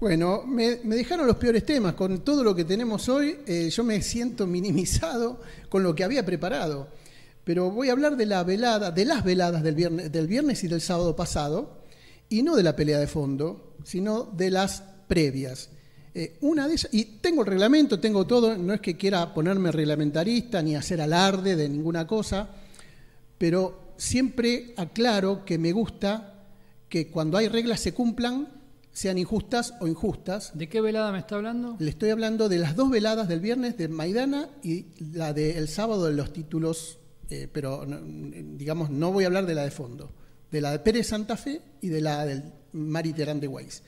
Bueno, me, dejaron los peores temas. Con todo lo que tenemos hoy, eh, yo me siento minimizado con lo que había preparado. Pero voy a hablar de la velada, de las veladas del viernes, y del sábado pasado, y no de la pelea de fondo, sino de las previas. Eh, una de esas, y tengo el reglamento, tengo todo, no es que quiera ponerme reglamentarista ni hacer alarde de ninguna cosa, pero siempre aclaro que me gusta que cuando hay reglas se cumplan, sean injustas o injustas. ¿De qué velada me está hablando? Le estoy hablando de las dos veladas del viernes de Maidana y la del sábado de los títulos, eh, pero digamos, no voy a hablar de la de fondo, de la de Pérez Santa Fe y de la del Mariterán de Weiss.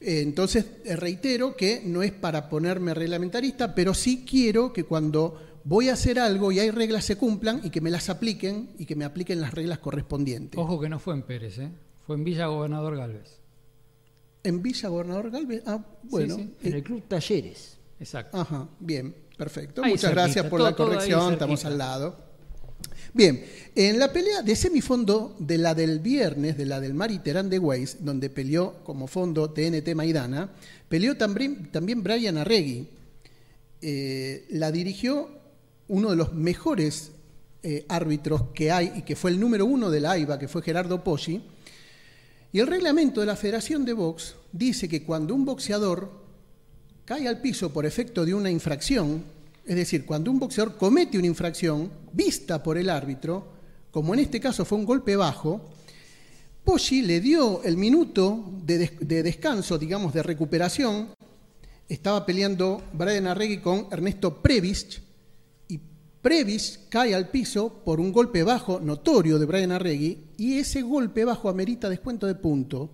Eh, entonces, eh, reitero que no es para ponerme reglamentarista, pero sí quiero que cuando voy a hacer algo y hay reglas se cumplan y que me las apliquen y que me apliquen las reglas correspondientes. Ojo que no fue en Pérez, ¿eh? fue en Villa Gobernador Galvez. En Villa Gobernador Galvez, ah, bueno. En el Club Talleres. Exacto. Ajá, bien, perfecto. Muchas gracias por la corrección, estamos al lado. Bien, en la pelea de semifondo de la del viernes, de la del Mariterán de Weiss, donde peleó como fondo TNT Maidana, peleó también, también Brian Arregui. Eh, la dirigió uno de los mejores eh, árbitros que hay y que fue el número uno de la AIBA, que fue Gerardo Poggi. Y el reglamento de la Federación de Box dice que cuando un boxeador cae al piso por efecto de una infracción, es decir, cuando un boxeador comete una infracción vista por el árbitro, como en este caso fue un golpe bajo, Poggi le dio el minuto de, de descanso, digamos, de recuperación. Estaba peleando Brian Arregui con Ernesto Previch, Previs cae al piso por un golpe bajo notorio de Brian Arregui y ese golpe bajo amerita descuento de punto,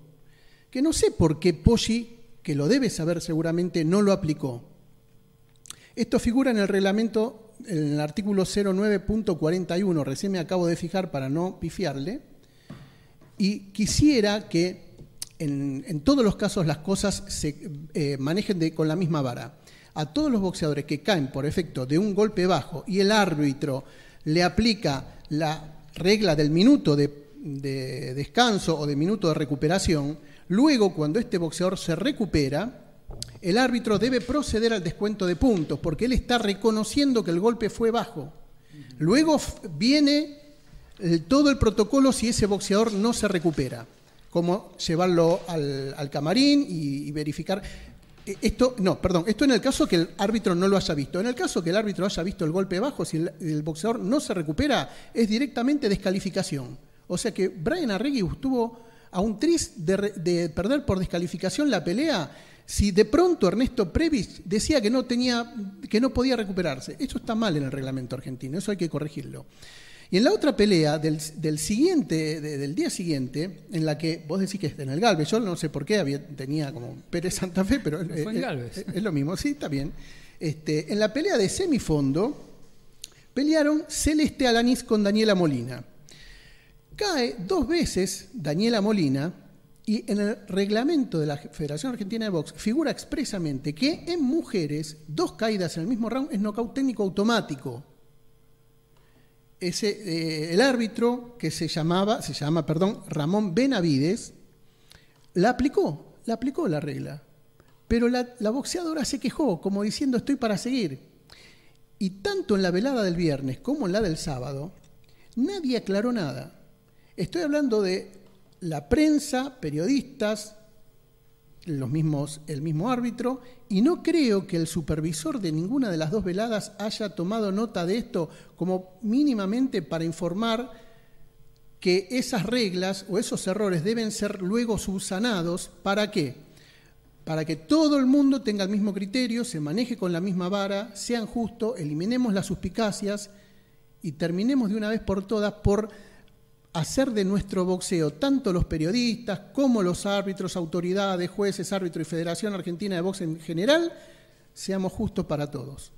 que no sé por qué Poggi, que lo debe saber seguramente, no lo aplicó. Esto figura en el reglamento, en el artículo 09.41, recién me acabo de fijar para no pifiarle, y quisiera que en, todos los casos las cosas se eh, manejen con la misma vara a todos los boxeadores que caen por efecto de un golpe bajo y el árbitro le aplica la regla del minuto de, descanso o de minuto de recuperación, luego cuando este boxeador se recupera, el árbitro debe proceder al descuento de puntos porque él está reconociendo que el golpe fue bajo. Luego viene todo el protocolo si ese boxeador no se recupera, como llevarlo al, camarín y verificar. Esto, no, perdón, esto en el caso que el árbitro no lo haya visto. En el caso que el árbitro haya visto el golpe bajo, si el, boxeador no se recupera, es directamente descalificación. O sea que Brian Arregui estuvo a un tris de, perder por descalificación la pelea si de pronto Ernesto Previs decía que no tenía, que no podía recuperarse. Eso está mal en el reglamento argentino, eso hay que corregirlo. Y en la otra pelea del, siguiente, del día siguiente, en la que vos decís que es en el Galvez, yo no sé por qué había, tenía como Pérez Santa Fe, pero es, lo mismo, sí, está bien. Este, en la pelea de semifondo pelearon Celeste Alanis con Daniela Molina. Cae dos veces Daniela Molina y en el reglamento de la Federación Argentina de Box figura expresamente que en mujeres dos caídas en el mismo round es nocaut técnico automático ese, eh, el árbitro que se llamaba, se llama, perdón, Ramón Benavides, la aplicó, la aplicó la regla. Pero la, la boxeadora se quejó, como diciendo estoy para seguir. Y tanto en la velada del viernes como en la del sábado, nadie aclaró nada. Estoy hablando de la prensa, periodistas, los mismos, el mismo árbitro, y no creo que el supervisor de ninguna de las dos veladas haya tomado nota de esto como mínimamente para informar que esas reglas o esos errores deben ser luego subsanados. ¿Para qué? Para que todo el mundo tenga el mismo criterio, se maneje con la misma vara, sean justos, eliminemos las suspicacias y terminemos de una vez por todas por hacer de nuestro boxeo, tanto los periodistas como los árbitros, autoridades, jueces, árbitros y Federación Argentina de Boxeo en general, seamos justos para todos.